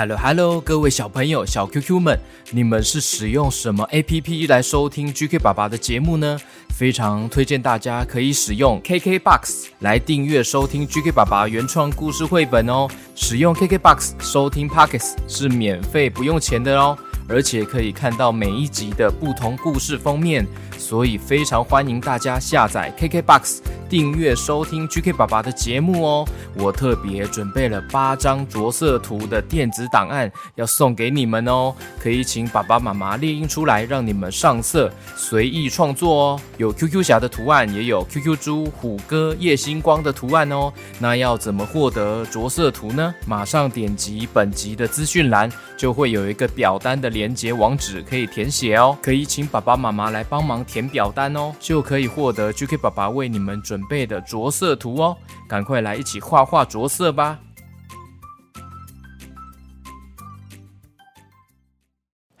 Hello Hello，各位小朋友、小 QQ 们，你们是使用什么 APP 来收听 GK 爸爸的节目呢？非常推荐大家可以使用 KKBOX 来订阅收听 GK 爸爸原创故事绘本哦。使用 KKBOX 收听 Pockets 是免费不用钱的哦，而且可以看到每一集的不同故事封面，所以非常欢迎大家下载 KKBOX。订阅收听 GK 爸爸的节目哦！我特别准备了八张着色图的电子档案要送给你们哦，可以请爸爸妈妈列印出来，让你们上色随意创作哦。有 QQ 侠的图案，也有 QQ 猪、虎哥、夜星光的图案哦。那要怎么获得着色图呢？马上点击本集的资讯栏，就会有一个表单的连接网址可以填写哦。可以请爸爸妈妈来帮忙填表单哦，就可以获得 GK 爸爸为你们准。准备的着色图哦，赶快来一起画画着色吧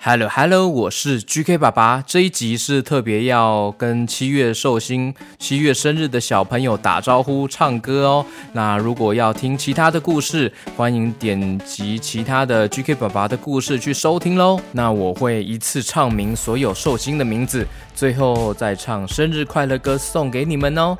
！Hello Hello，我是 GK 爸爸。这一集是特别要跟七月寿星、七月生日的小朋友打招呼、唱歌哦。那如果要听其他的故事，欢迎点击其他的 GK 爸爸的故事去收听喽。那我会一次唱明所有寿星的名字，最后再唱生日快乐歌送给你们哦。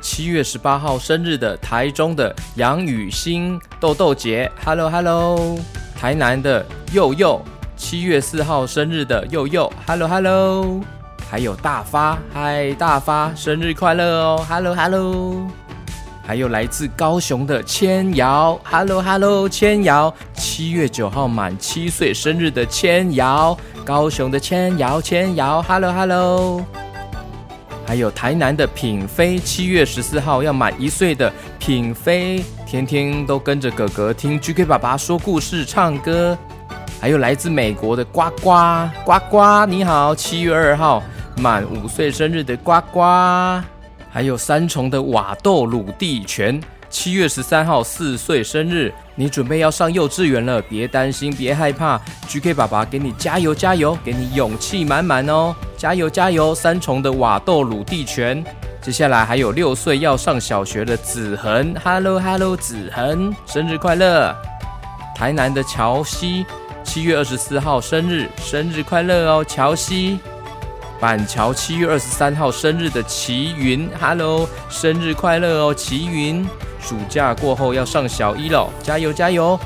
七月十八号生日的台中的杨雨欣豆豆姐，Hello Hello。台南的佑佑，七月四号生日的佑佑，Hello Hello。还有大发，嗨大发，生日快乐哦，Hello Hello。还有来自高雄的千瑶，Hello Hello，千瑶，七月九号满七岁生日的千瑶，高雄的千瑶千瑶，Hello Hello。还有台南的品飞，七月十四号要满一岁的品飞，天天都跟着哥哥听 GK 爸爸说故事、唱歌。还有来自美国的呱呱呱呱，你好，七月二号满五岁生日的呱呱。还有三重的瓦豆鲁地泉。七月十三号四岁生日，你准备要上幼稚园了，别担心，别害怕，GK 爸爸给你加油加油，给你勇气满满哦，加油加油！三重的瓦豆鲁地泉，接下来还有六岁要上小学的子恒，Hello Hello，子恒，生日快乐！台南的乔西，七月二十四号生日，生日快乐哦，乔西！板桥七月二十三号生日的齐云，Hello，生日快乐哦，齐云！暑假过后要上小一了，加油加油！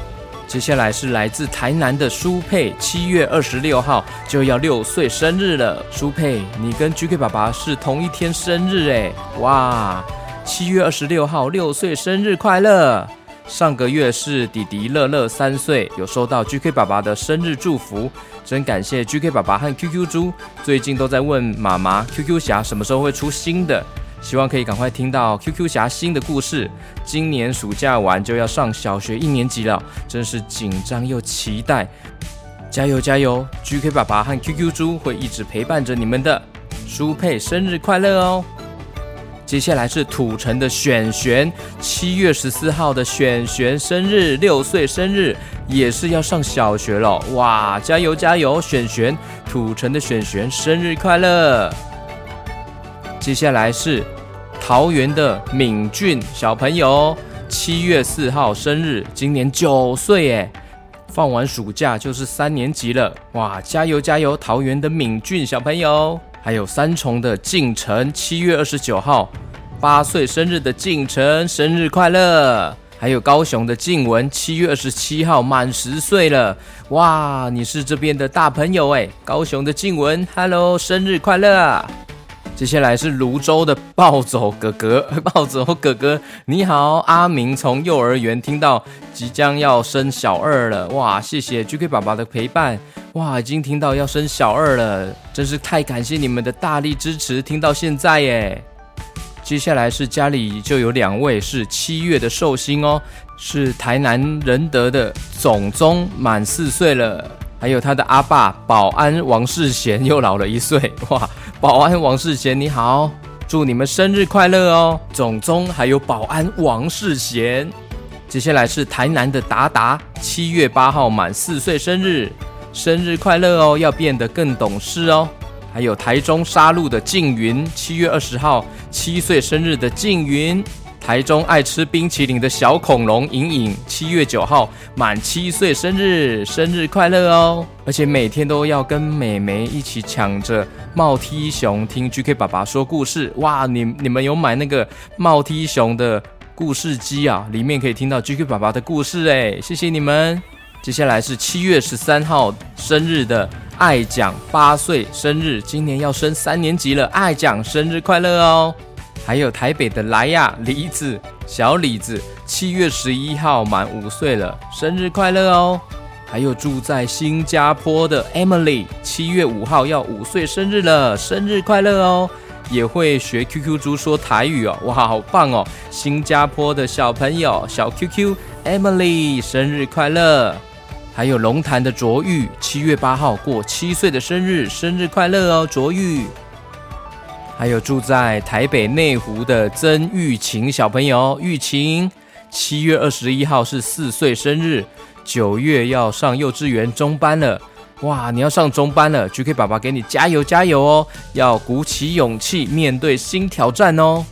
接下来是来自台南的舒佩，七月二十六号就要六岁生日了。舒佩，你跟 GK 爸爸是同一天生日哎，哇！七月二十六号六岁生日快乐！上个月是弟弟乐乐三岁，有收到 GK 爸爸的生日祝福，真感谢 GK 爸爸和 QQ 猪，最近都在问妈妈 QQ 侠什么时候会出新的。希望可以赶快听到 QQ 侠新的故事。今年暑假完就要上小学一年级了，真是紧张又期待。加油加油！GK 爸爸和 QQ 猪会一直陪伴着你们的。舒佩生日快乐哦！接下来是土城的选璇，七月十四号的选璇生日，六岁生日，也是要上小学了。哇，加油加油！选璇，土城的选璇生日快乐！接下来是桃园的敏俊小朋友，七月四号生日，今年九岁耶，放完暑假就是三年级了，哇，加油加油！桃园的敏俊小朋友，还有三重的静晨，七月二十九号，八岁生日的静晨，生日快乐！还有高雄的静文，七月二十七号满十岁了，哇，你是这边的大朋友哎，高雄的静文，Hello，生日快乐！接下来是泸州的暴走哥哥，暴走哥哥，你好，阿明从幼儿园听到即将要生小二了，哇，谢谢 GK 爸爸的陪伴，哇，已经听到要生小二了，真是太感谢你们的大力支持，听到现在耶。接下来是家里就有两位是七月的寿星哦，是台南仁德的总宗满四岁了。还有他的阿爸保安王世贤又老了一岁哇！保安王世贤你好，祝你们生日快乐哦！总宗还有保安王世贤，接下来是台南的达达，七月八号满四岁生日，生日快乐哦！要变得更懂事哦。还有台中沙鹿的静云，七月二十号七岁生日的静云。台中爱吃冰淇淋的小恐龙莹莹，七月九号满七岁生日，生日快乐哦！而且每天都要跟美眉一起抢着帽 T 熊听 GK 爸爸说故事。哇，你你们有买那个帽 T 熊的故事机啊？里面可以听到 GK 爸爸的故事哎，谢谢你们！接下来是七月十三号生日的爱讲，八岁生日，今年要升三年级了，爱讲生日快乐哦！还有台北的莱亚李子小李子，七月十一号满五岁了，生日快乐哦！还有住在新加坡的 Emily，七月五号要五岁生日了，生日快乐哦！也会学 QQ 猪说台语哦，哇，好棒哦！新加坡的小朋友小 QQ Emily，生日快乐！还有龙潭的卓玉，七月八号过七岁的生日，生日快乐哦，卓玉！还有住在台北内湖的曾玉琴小朋友，玉琴七月二十一号是四岁生日，九月要上幼稚园中班了。哇，你要上中班了，GK 爸爸给你加油加油哦！要鼓起勇气面对新挑战哦。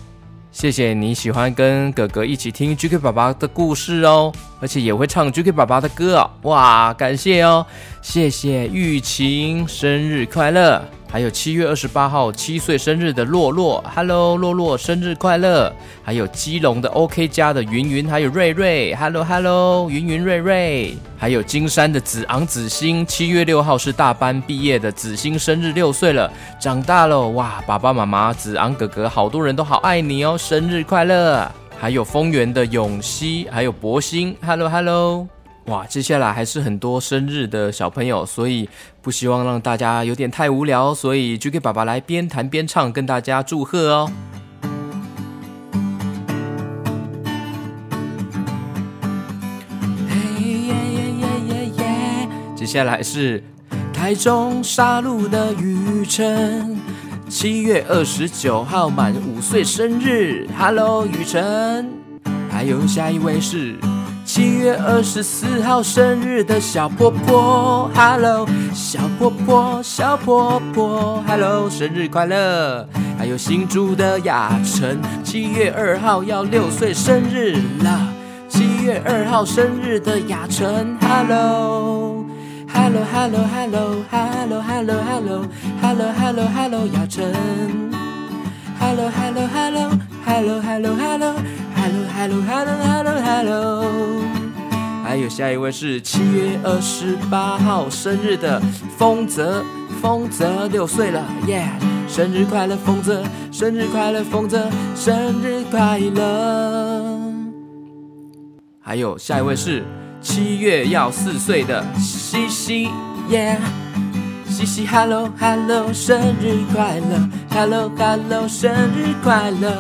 谢谢你喜欢跟哥哥一起听 GK 爸爸的故事哦，而且也会唱 GK 爸爸的歌哦。哇，感谢哦，谢谢玉琴，生日快乐！还有七月二十八号七岁生日的洛洛，Hello，洛洛生日快乐！还有基隆的 OK 家的云云，还有瑞瑞，Hello，Hello，云云瑞瑞。还有金山的子昂子欣，七月六号是大班毕业的子欣生日六岁了，长大了哇！爸爸妈妈子昂哥哥，好多人都好爱你哦，生日快乐！还有丰原的永熙，还有博兴，Hello，Hello。哇，接下来还是很多生日的小朋友，所以不希望让大家有点太无聊，所以就给爸爸来边弹边唱，跟大家祝贺哦。接下来是台中沙鹿的雨辰，七月二十九号满五岁生日，Hello 雨辰，还有下一位是。七月二十四号生日的小婆婆，Hello，小婆婆，小婆婆，Hello，生日快乐！还有新竹的雅晨，七月二号要六岁生日了。七月二号生日的雅晨，Hello，Hello，Hello，Hello，Hello，Hello，Hello，Hello，Hello，Hello，雅晨，Hello，Hello，Hello，Hello，Hello，Hello，Hello。Hello Hello Hello Hello Hello，还有下一位是七月二十八号生日的丰泽，丰泽六岁了，耶！生日快乐，丰泽！生日快乐，丰泽！生日快乐！还有下一位是七月要四岁的西西，耶！西西，Hello Hello，生日快乐！Hello Hello，生日快乐！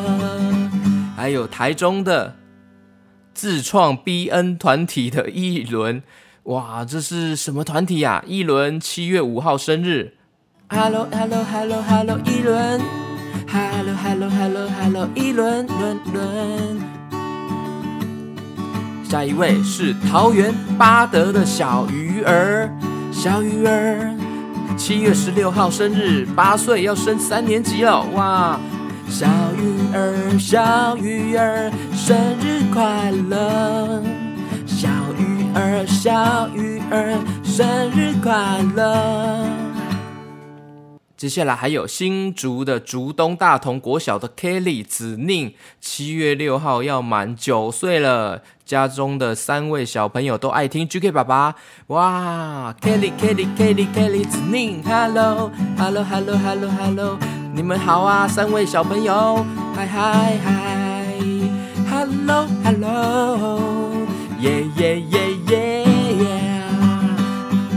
还有台中的自创 BN 团体的一轮，哇，这是什么团体呀？一轮七月五号生日，Hello Hello Hello Hello 一轮，Hello Hello Hello Hello 一轮轮轮。下一位是桃园八德的小鱼儿，小鱼儿，七月十六号生日，八岁要升三年级了，哇！小鱼儿，小鱼儿，生日快乐！小鱼儿，小鱼儿，生日快乐！接下来还有新竹的竹东大同国小的 Kelly 子宁，七月六号要满九岁了。家中的三位小朋友都爱听 GK 爸爸，哇！Kelly Kelly Kelly Kelly 子宁，Hello Hello Hello Hello Hello。你们好啊，三位小朋友，嗨嗨嗨，Hello Hello，耶耶耶耶耶。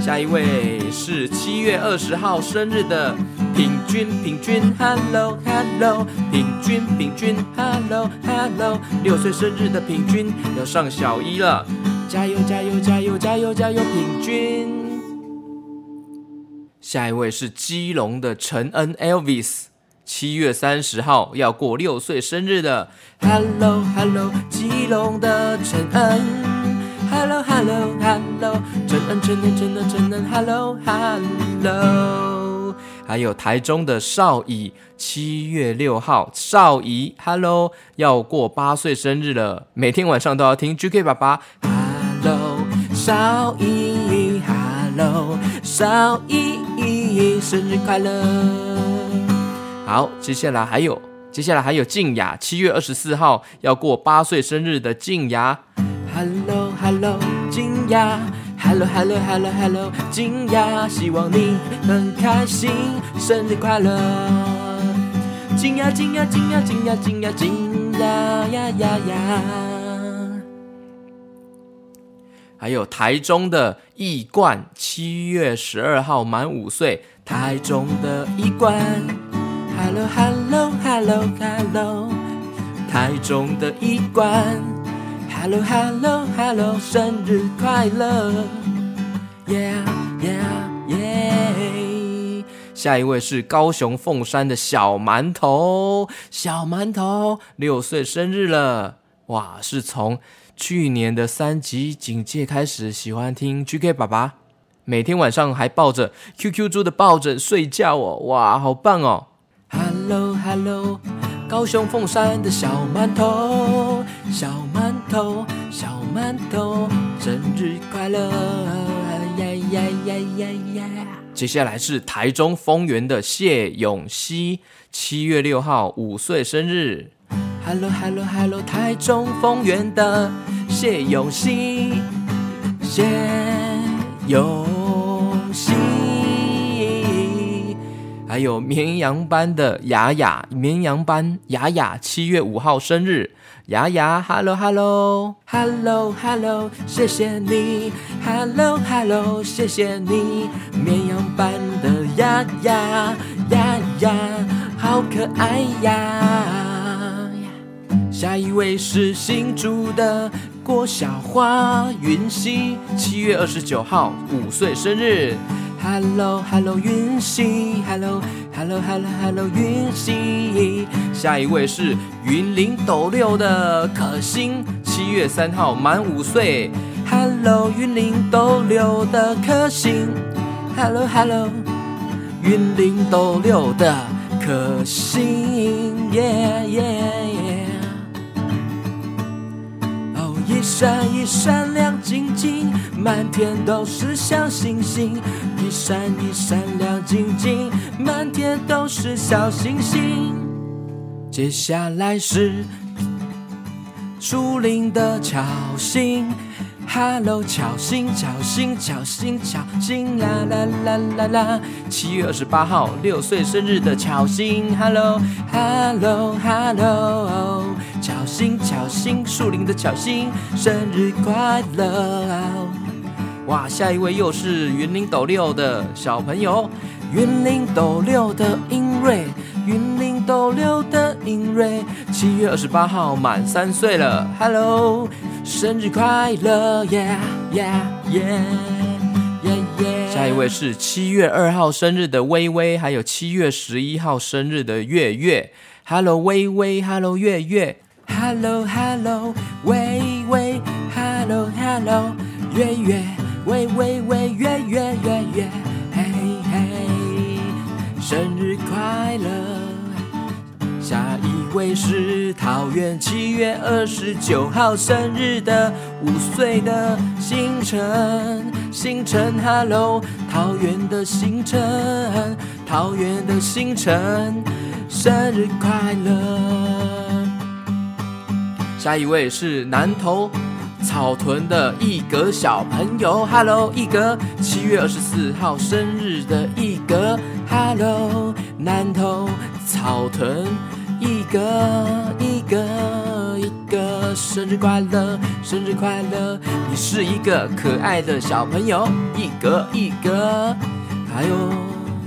下一位是七月二十号生日的平均平均，Hello Hello，平均平均，Hello Hello，六岁生日的平均要上小一了，加油加油加油加油加油，平均。下一位是基隆的陈恩 Elvis，七月三十号要过六岁生日的。Hello Hello，基隆的陈恩。Hello Hello Hello，陈恩陈恩陈恩陈恩。Hello Hello 还有台中的少乙，七月六号，少乙，Hello，要过八岁生日了，每天晚上都要听 GK 爸爸，Hello，少乙，Hello，少乙，生日快乐。好，接下来还有，接下来还有静雅，七月二十四号要过八岁生日的静雅，Hello Hello，惊讶。Hello，Hello，Hello，Hello，惊讶，希望你很开心，生日快乐！惊讶，惊讶，惊讶，惊讶，惊讶，惊讶呀呀呀！还有台中的易冠，七月十二号满五岁，台中的易冠，Hello，Hello，Hello，Hello，台中的易冠。Hello Hello Hello，生日快乐！Yeah Yeah Yeah。下一位是高雄凤山的小馒头，小馒头六岁生日了，哇！是从去年的三级警戒开始喜欢听 GK 爸爸，每天晚上还抱着 QQ 猪的抱枕睡觉哦，哇，好棒哦！Hello Hello。高雄凤山的小馒头，小馒头，小馒头，生日快乐！呀呀呀呀呀！接下来是台中丰原的谢永熙，七月六号五岁生日。Hello Hello Hello，台中丰原的谢永熙，谢永熙。还有绵羊班的雅雅，绵羊班雅雅七月五号生日，雅雅，Hello Hello Hello Hello，谢谢你，Hello Hello，谢谢你，绵羊班的雅雅雅雅，好可爱呀！下一位是新竹的郭小花云溪，七月二十九号五岁生日。Hello Hello 云溪，Hello Hello Hello Hello 云溪。下一位是云林斗六的可心，七月三号满五岁。Hello 云林斗六的可心，Hello Hello 云林斗六的可心，Yeah Yeah。一闪一闪亮晶晶，满天都是小星星。一闪一闪亮晶晶，满天都是小星星。接下来是树林的巧星，Hello，巧星，巧星，巧星，巧星，啦啦啦啦啦。七月二十八号，六岁生日的巧星，Hello，Hello，Hello，心，巧星，树林的巧星，生日快乐。哇，下一位又是云林斗六的小朋友，云林斗六的英瑞，云林斗六的英瑞，七月二十八号满三岁了，Hello，生日快乐，Yeah Yeah Yeah Yeah Yeah。下一位是七月二号生日的微微，还有七月十一号生日的月月，Hello，微微，Hello，月月，Hello Hello，喂喂，Hello Hello，月月。喂喂喂，月月月月，嘿嘿，生日快乐！下一位是桃园七月二十九号生日的五岁的星辰，星辰，Hello，桃园的星辰，桃园的星辰，生日快乐！下一位是南投。草屯的一格小朋友，Hello，一格，七月二十四号生日的一格，Hello，南投草屯一格一格一格，生日快乐，生日快乐，你是一个可爱的小朋友，一格一格，还有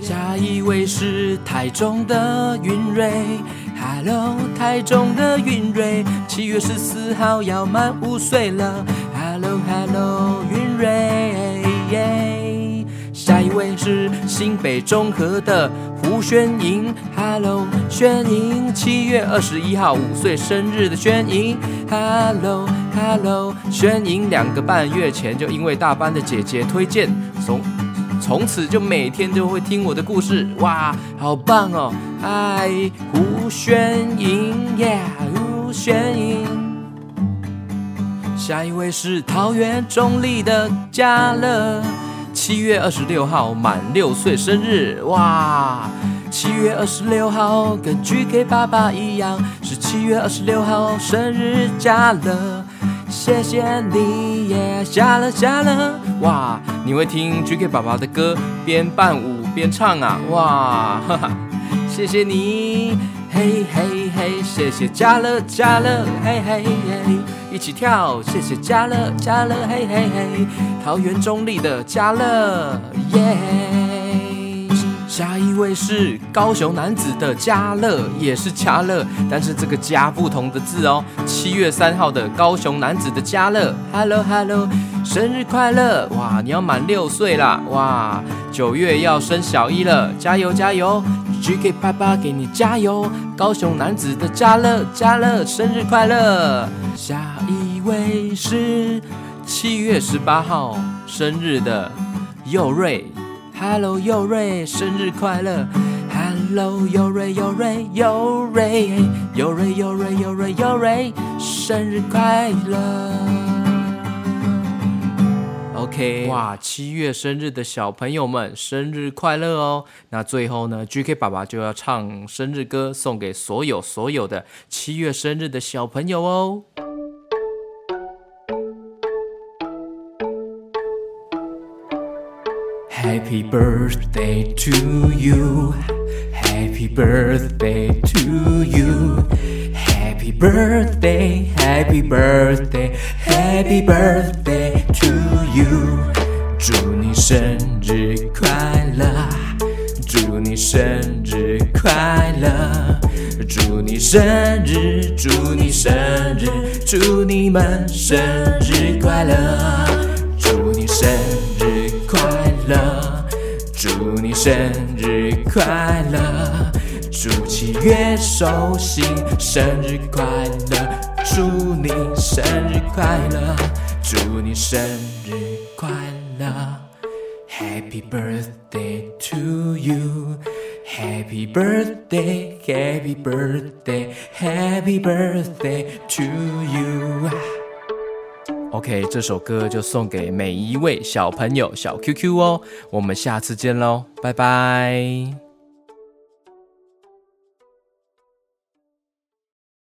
下一位是台中的云瑞。Hello，台中的云瑞，七月十四号要满五岁了。Hello，Hello，云瑞。下一位是新北中和的胡宣莹。Hello，宣莹，七月二十一号五岁生日的宣莹。Hello，Hello，宣莹两个半月前就因为大班的姐姐推荐从从此就每天都会听我的故事。哇，好棒哦！嗨，胡宣莹耶，胡宣莹。下一位是桃园中立的嘉乐，七月二十六号满六岁生日。哇！七月二十六号，跟 GK 爸爸一样，是七月二十六号生日，加了，谢谢你耶，下了下了，哇！你会听 GK 爸爸的歌，边伴舞边唱啊，哇，哈哈，谢谢你，嘿嘿嘿，谢谢加乐加乐，嘿嘿嘿，一起跳，谢谢加乐加乐，嘿嘿嘿，桃园中立的加乐，耶。下一位是高雄男子的嘉乐，也是嘉乐，但是这个嘉不同的字哦。七月三号的高雄男子的嘉乐，Hello Hello，生日快乐！哇，你要满六岁啦！哇，九月要升小一了，加油加油！GK 爸爸给你加油！高雄男子的嘉乐嘉乐，生日快乐！下一位是七月十八号生日的佑瑞。Hello，佑瑞，生日快乐！Hello，尤瑞，尤瑞，尤瑞，尤瑞，尤瑞，尤瑞，尤瑞，生日快乐！OK，哇，七月生日的小朋友们，生日快乐哦！那最后呢，GK 爸爸就要唱生日歌，送给所有所有的七月生日的小朋友哦。Happy birthday to you. Happy birthday to you. Happy birthday, happy birthday, happy birthday you. 祝你生日快乐，祝你生日快乐，祝你生日，祝你生日，祝你们生日快乐，祝你生日快乐。祝你生日快乐，祝七月寿星生日快乐，祝你生日快乐，祝你生日快乐，Happy birthday to you，Happy birthday，Happy birthday，Happy birthday to you。OK，这首歌就送给每一位小朋友小 QQ 哦，我们下次见喽，拜拜。